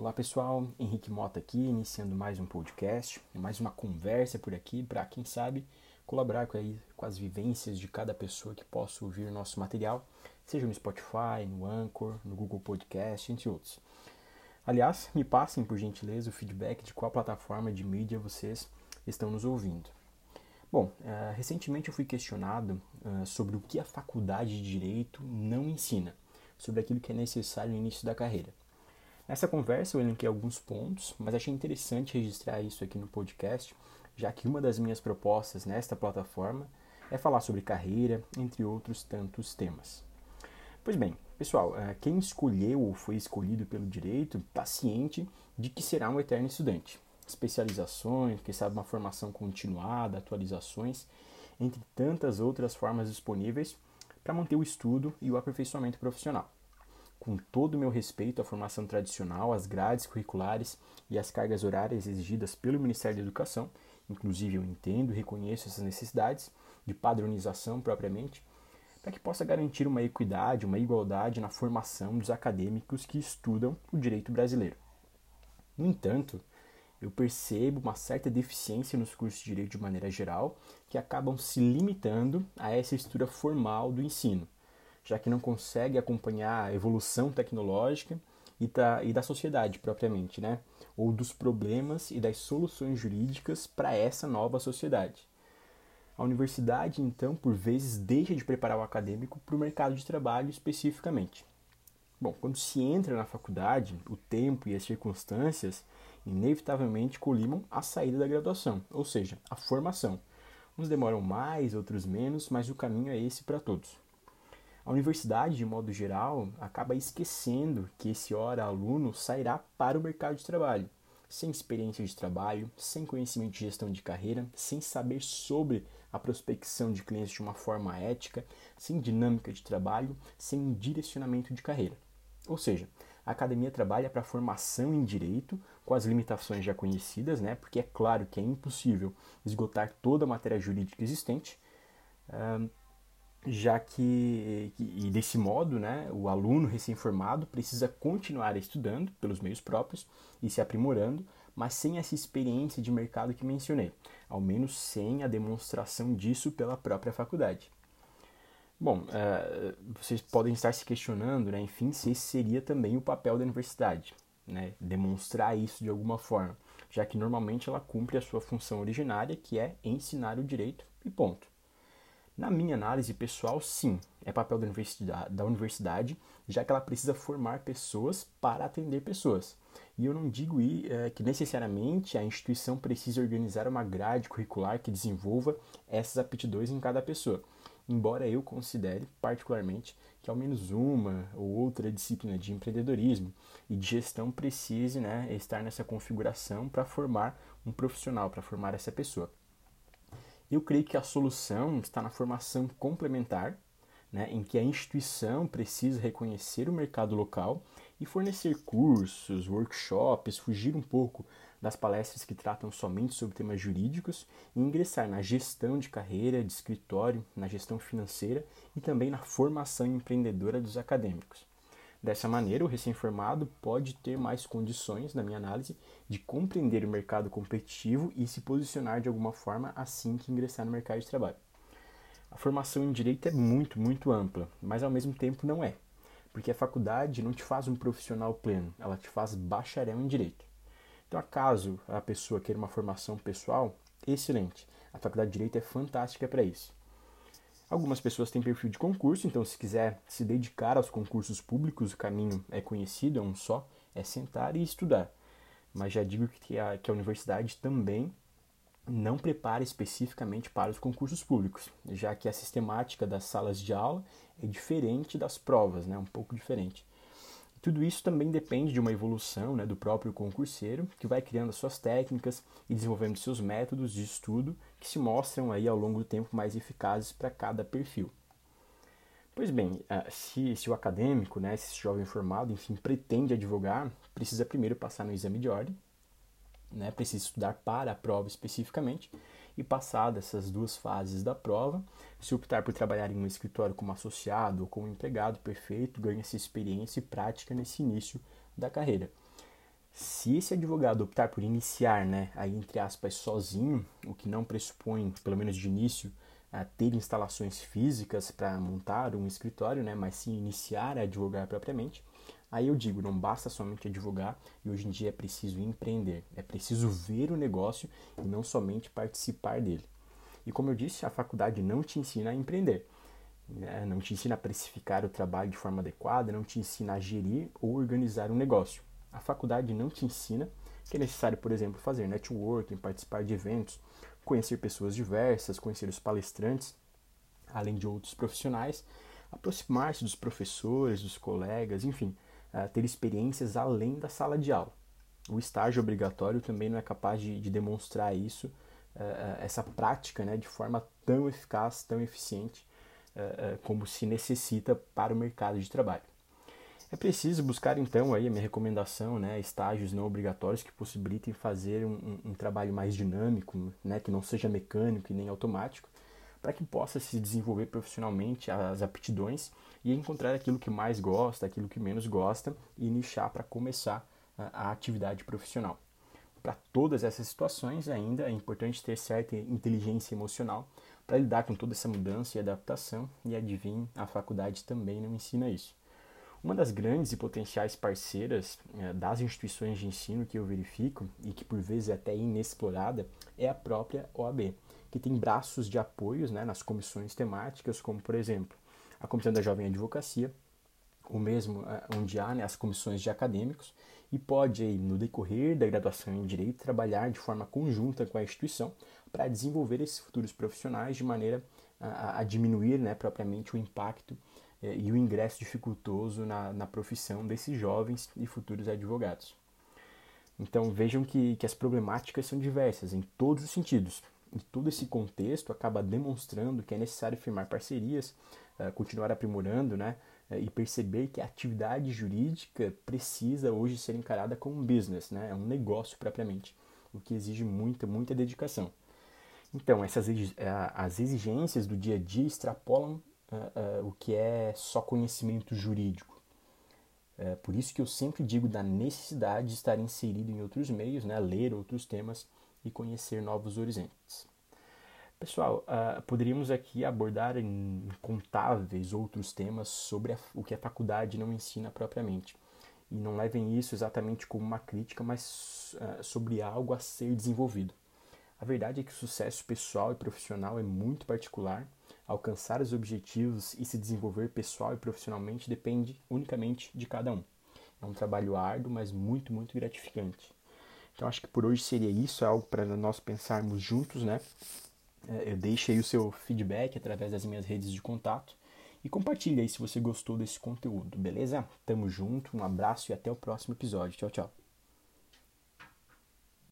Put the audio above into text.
Olá pessoal, Henrique Mota aqui, iniciando mais um podcast, mais uma conversa por aqui para quem sabe colaborar com, aí, com as vivências de cada pessoa que possa ouvir nosso material, seja no Spotify, no Anchor, no Google Podcast, entre outros. Aliás, me passem por gentileza o feedback de qual plataforma de mídia vocês estão nos ouvindo. Bom, uh, recentemente eu fui questionado uh, sobre o que a faculdade de Direito não ensina, sobre aquilo que é necessário no início da carreira. Nessa conversa eu elenquei alguns pontos, mas achei interessante registrar isso aqui no podcast, já que uma das minhas propostas nesta plataforma é falar sobre carreira, entre outros tantos temas. Pois bem, pessoal, uh, quem escolheu ou foi escolhido pelo direito está ciente de que será um eterno estudante especializações, quem sabe uma formação continuada, atualizações, entre tantas outras formas disponíveis para manter o estudo e o aperfeiçoamento profissional. Com todo o meu respeito à formação tradicional, às grades curriculares e às cargas horárias exigidas pelo Ministério da Educação, inclusive eu entendo e reconheço essas necessidades de padronização propriamente, para que possa garantir uma equidade, uma igualdade na formação dos acadêmicos que estudam o direito brasileiro. No entanto, eu percebo uma certa deficiência nos cursos de direito de maneira geral, que acabam se limitando a essa estrutura formal do ensino, já que não consegue acompanhar a evolução tecnológica e da, e da sociedade propriamente, né? ou dos problemas e das soluções jurídicas para essa nova sociedade. A universidade, então, por vezes deixa de preparar o acadêmico para o mercado de trabalho especificamente. Bom, quando se entra na faculdade, o tempo e as circunstâncias inevitavelmente colimam a saída da graduação, ou seja, a formação. Uns demoram mais, outros menos, mas o caminho é esse para todos. A universidade, de modo geral, acaba esquecendo que esse hora aluno sairá para o mercado de trabalho, sem experiência de trabalho, sem conhecimento de gestão de carreira, sem saber sobre a prospecção de clientes de uma forma ética, sem dinâmica de trabalho, sem direcionamento de carreira. Ou seja, a academia trabalha para a formação em direito, com as limitações já conhecidas, né? porque é claro que é impossível esgotar toda a matéria jurídica existente, já que, e desse modo, né, o aluno recém-formado precisa continuar estudando pelos meios próprios e se aprimorando, mas sem essa experiência de mercado que mencionei, ao menos sem a demonstração disso pela própria faculdade. Bom, uh, vocês podem estar se questionando, né, enfim, se esse seria também o papel da universidade, né, demonstrar isso de alguma forma, já que normalmente ela cumpre a sua função originária, que é ensinar o direito e ponto. Na minha análise pessoal, sim, é papel da universidade, da universidade, já que ela precisa formar pessoas para atender pessoas. E eu não digo é, que necessariamente a instituição precisa organizar uma grade curricular que desenvolva essas aptidões em cada pessoa embora eu considere particularmente que ao menos uma ou outra disciplina de empreendedorismo e de gestão precise né, estar nessa configuração para formar um profissional, para formar essa pessoa. Eu creio que a solução está na formação complementar, né, em que a instituição precisa reconhecer o mercado local e fornecer cursos, workshops, fugir um pouco das palestras que tratam somente sobre temas jurídicos e ingressar na gestão de carreira, de escritório, na gestão financeira e também na formação empreendedora dos acadêmicos. Dessa maneira, o recém-formado pode ter mais condições, na minha análise, de compreender o mercado competitivo e se posicionar de alguma forma assim que ingressar no mercado de trabalho. A formação em direito é muito, muito ampla, mas ao mesmo tempo não é, porque a faculdade não te faz um profissional pleno, ela te faz bacharel em direito. Então, acaso a pessoa queira uma formação pessoal, excelente. A faculdade de Direito é fantástica para isso. Algumas pessoas têm perfil de concurso, então se quiser se dedicar aos concursos públicos, o caminho é conhecido, é um só, é sentar e estudar. Mas já digo que a, que a universidade também não prepara especificamente para os concursos públicos, já que a sistemática das salas de aula é diferente das provas, né? um pouco diferente. Tudo isso também depende de uma evolução né, do próprio concurseiro, que vai criando suas técnicas e desenvolvendo seus métodos de estudo que se mostram aí ao longo do tempo mais eficazes para cada perfil. Pois bem, ah, se, se o acadêmico, né, esse jovem formado, enfim, pretende advogar, precisa primeiro passar no exame de ordem, né, precisa estudar para a prova especificamente, e passada essas duas fases da prova, se optar por trabalhar em um escritório como associado ou como empregado perfeito, ganha-se experiência e prática nesse início da carreira. Se esse advogado optar por iniciar, né, aí entre aspas, sozinho, o que não pressupõe, pelo menos de início, a ter instalações físicas para montar um escritório, né, mas sim iniciar a advogar propriamente, aí eu digo, não basta somente advogar e hoje em dia é preciso empreender, é preciso ver o negócio e não somente participar dele. E como eu disse, a faculdade não te ensina a empreender, né, não te ensina a precificar o trabalho de forma adequada, não te ensina a gerir ou organizar um negócio. A faculdade não te ensina que é necessário, por exemplo, fazer networking, participar de eventos, conhecer pessoas diversas, conhecer os palestrantes, além de outros profissionais, aproximar-se dos professores, dos colegas, enfim, ter experiências além da sala de aula. O estágio obrigatório também não é capaz de, de demonstrar isso, uh, essa prática, né, de forma tão eficaz, tão eficiente, uh, como se necessita para o mercado de trabalho. É preciso buscar então aí a minha recomendação, né, estágios não obrigatórios que possibilitem fazer um, um, um trabalho mais dinâmico, né, que não seja mecânico e nem automático, para que possa se desenvolver profissionalmente as aptidões e encontrar aquilo que mais gosta, aquilo que menos gosta e nichar para começar a, atividade profissional. Para todas essas situações ainda é importante ter certa inteligência emocional para lidar com toda essa mudança e adaptação e adivinhe, a faculdade também não ensina isso. Uma das grandes e potenciais parceiras é, das instituições de ensino que eu verifico e que por vezes é até inexplorada é a própria OAB, que tem braços de apoios né, nas comissões temáticas, como por exemplo a Comissão da Jovem Advocacia, o mesmo é, onde há né, as comissões de acadêmicos, e pode, aí, no decorrer da graduação em Direito, trabalhar de forma conjunta com a instituição para desenvolver esses futuros profissionais de maneira a, a diminuir né, propriamente o impacto é, e o ingresso dificultoso na, na profissão desses jovens e futuros advogados. Então vejam que, que as problemáticas são diversas em todos os sentidos. Todo esse contexto acaba demonstrando que é necessário firmar parcerias, uh, continuar aprimorando né, uh, e perceber que a atividade jurídica precisa hoje ser encarada como um business, né, é um negócio propriamente, o que exige muita, muita dedicação. Então, essas, as exigências do dia a dia extrapolam o que é só conhecimento jurídico. Por isso que eu sempre digo da necessidade de estar inserido em outros meios, né, ler outros temas e conhecer novos horizontes. Pessoal, uh, poderíamos aqui abordar incontáveis outros temas sobre a, o que a faculdade não ensina propriamente. E não levem isso exatamente como uma crítica, mas uh, sobre algo a ser desenvolvido. A verdade é que o sucesso pessoal e profissional é muito particular Alcançar os objetivos e se desenvolver pessoal e profissionalmente depende unicamente de cada um. É um trabalho árduo, mas muito, muito gratificante. Então acho que por hoje seria isso, é algo para nós pensarmos juntos, né? É, eu deixo aí o seu feedback através das minhas redes de contato e compartilhe aí se você gostou desse conteúdo, beleza? Tamo junto, um abraço e até o próximo episódio. Tchau, tchau.